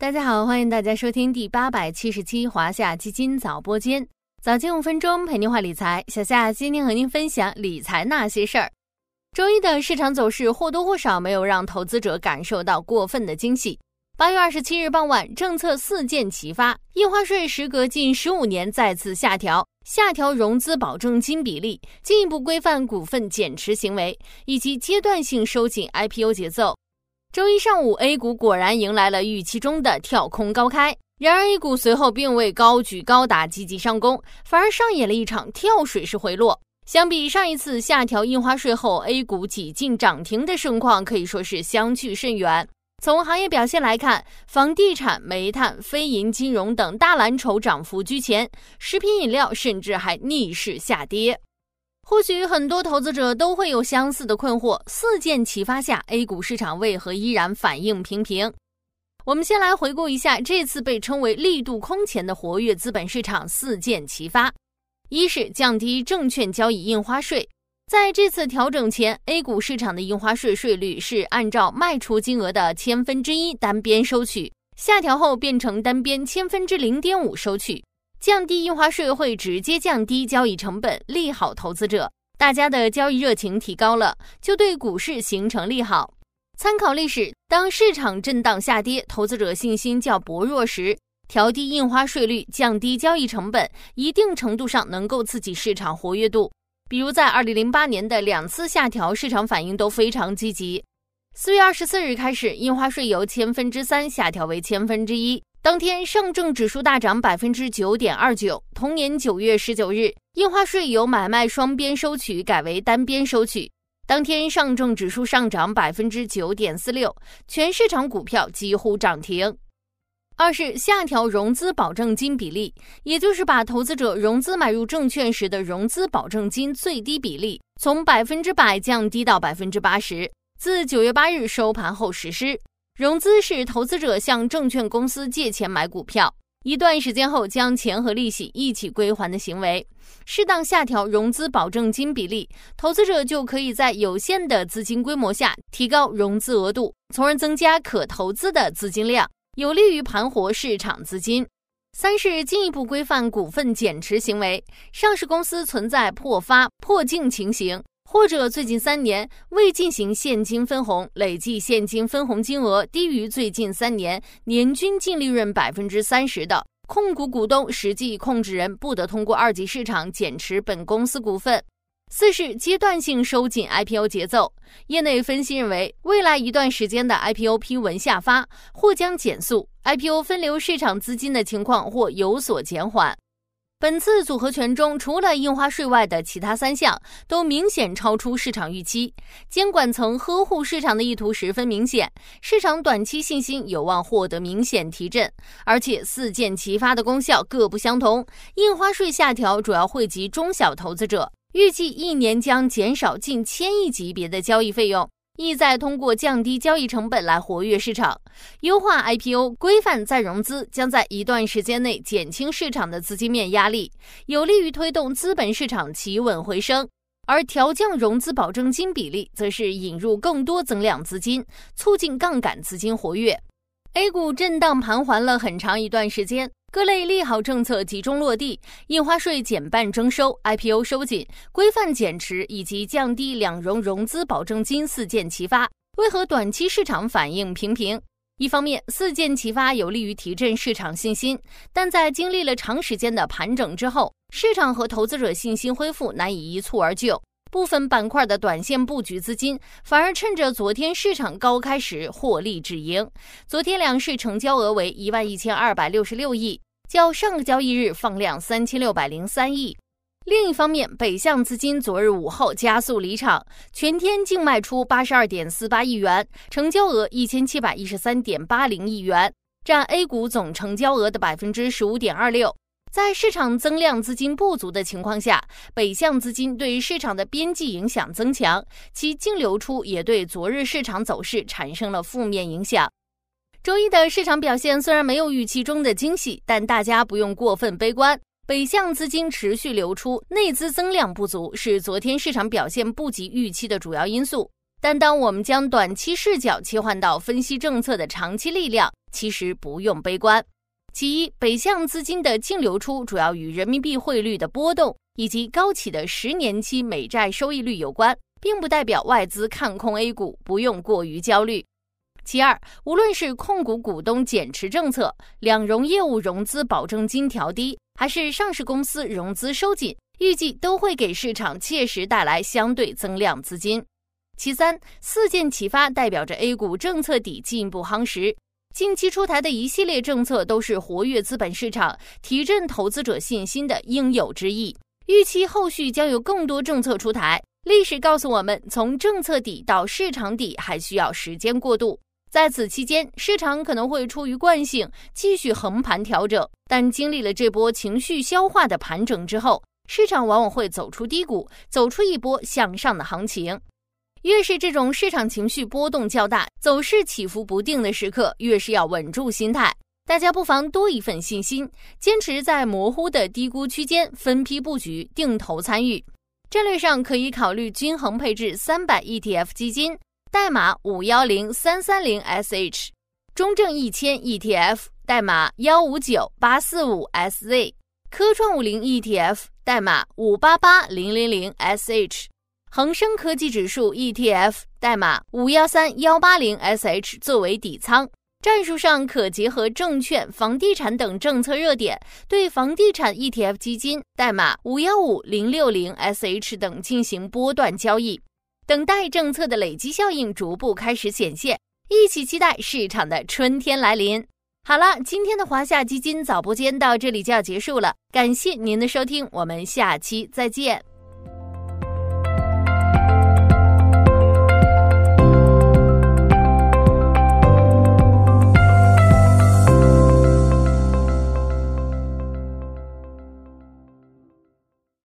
大家好，欢迎大家收听第八百七十七华夏基金早播间，早间五分钟陪您话理财。小夏今天和您分享理财那些事儿。周一的市场走势或多或少没有让投资者感受到过分的惊喜。八月二十七日傍晚，政策四箭齐发，印花税时隔近十五年再次下调，下调融资保证金比例，进一步规范股份减持行为，以及阶段性收紧 IPO 节奏。周一上午，A 股果然迎来了预期中的跳空高开。然而，A 股随后并未高举高打积极上攻，反而上演了一场跳水式回落。相比上一次下调印花税后，A 股几近涨停的盛况可以说是相去甚远。从行业表现来看，房地产、煤炭、非银金融等大蓝筹涨幅居前，食品饮料甚至还逆势下跌。或许很多投资者都会有相似的困惑：四箭齐发下，A 股市场为何依然反应平平？我们先来回顾一下这次被称为力度空前的活跃资本市场四箭齐发。一是降低证券交易印花税，在这次调整前，A 股市场的印花税税率是按照卖出金额的千分之一单边收取，下调后变成单边千分之零点五收取。降低印花税会直接降低交易成本，利好投资者。大家的交易热情提高了，就对股市形成利好。参考历史，当市场震荡下跌，投资者信心较薄弱时，调低印花税率，降低交易成本，一定程度上能够刺激市场活跃度。比如在二零零八年的两次下调，市场反应都非常积极。四月二十四日开始，印花税由千分之三下调为千分之一。当天，上证指数大涨百分之九点二九。同年九月十九日，印花税由买卖双边收取改为单边收取。当天，上证指数上涨百分之九点四六，全市场股票几乎涨停。二是下调融资保证金比例，也就是把投资者融资买入证券时的融资保证金最低比例从百分之百降低到百分之八十，自九月八日收盘后实施。融资是投资者向证券公司借钱买股票，一段时间后将钱和利息一起归还的行为。适当下调融资保证金比例，投资者就可以在有限的资金规模下提高融资额度，从而增加可投资的资金量，有利于盘活市场资金。三是进一步规范股份减持行为，上市公司存在破发破净情形。或者最近三年未进行现金分红，累计现金分红金额低于最近三年年均净利润百分之三十的控股股东，实际控制人不得通过二级市场减持本公司股份。四是阶段性收紧 IPO 节奏，业内分析认为，未来一段时间的 IPO 批文下发或将减速，IPO 分流市场资金的情况或有所减缓。本次组合拳中，除了印花税外的其他三项都明显超出市场预期，监管层呵护市场的意图十分明显，市场短期信心有望获得明显提振。而且四箭齐发的功效各不相同，印花税下调主要惠及中小投资者，预计一年将减少近千亿级别的交易费用。意在通过降低交易成本来活跃市场，优化 IPO，规范再融资，将在一段时间内减轻市场的资金面压力，有利于推动资本市场企稳回升。而调降融资保证金比例，则是引入更多增量资金，促进杠杆资金活跃。A 股震荡盘桓了很长一段时间。各类利好政策集中落地，印花税减半征收，IPO 收紧，规范减持以及降低两融融资保证金四箭齐发，为何短期市场反应平平？一方面，四箭齐发有利于提振市场信心，但在经历了长时间的盘整之后，市场和投资者信心恢复难以一蹴而就。部分板块的短线布局资金反而趁着昨天市场高开时获利止盈。昨天两市成交额为一万一千二百六十六亿，较上个交易日放量三千六百零三亿。另一方面，北向资金昨日午后加速离场，全天净卖出八十二点四八亿元，成交额一千七百一十三点八零亿元，占 A 股总成交额的百分之十五点二六。在市场增量资金不足的情况下，北向资金对市场的边际影响增强，其净流出也对昨日市场走势产生了负面影响。周一的市场表现虽然没有预期中的惊喜，但大家不用过分悲观。北向资金持续流出，内资增量不足是昨天市场表现不及预期的主要因素。但当我们将短期视角切换到分析政策的长期力量，其实不用悲观。其一，北向资金的净流出主要与人民币汇率的波动以及高企的十年期美债收益率有关，并不代表外资看空 A 股，不用过于焦虑。其二，无论是控股股东减持政策、两融业务融资保证金调低，还是上市公司融资收紧，预计都会给市场切实带来相对增量资金。其三，四件启发代表着 A 股政策底进一步夯实。近期出台的一系列政策都是活跃资本市场、提振投资者信心的应有之义。预期后续将有更多政策出台。历史告诉我们，从政策底到市场底还需要时间过渡。在此期间，市场可能会出于惯性继续横盘调整，但经历了这波情绪消化的盘整之后，市场往往会走出低谷，走出一波向上的行情。越是这种市场情绪波动较大、走势起伏不定的时刻，越是要稳住心态。大家不妨多一份信心，坚持在模糊的低估区间分批布局、定投参与。战略上可以考虑均衡配置三百 ETF 基金。代码五幺零三三零 sh，中证一千 ETF 代码幺五九八四五 sz，科创五零 ETF 代码五八八零零零 sh，恒生科技指数 ETF 代码五幺三幺八零 sh 作为底仓。战术上可结合证券、房地产等政策热点，对房地产 ETF 基金代码五幺五零六零 sh 等进行波段交易。等待政策的累积效应逐步开始显现，一起期待市场的春天来临。好了，今天的华夏基金早播间到这里就要结束了，感谢您的收听，我们下期再见。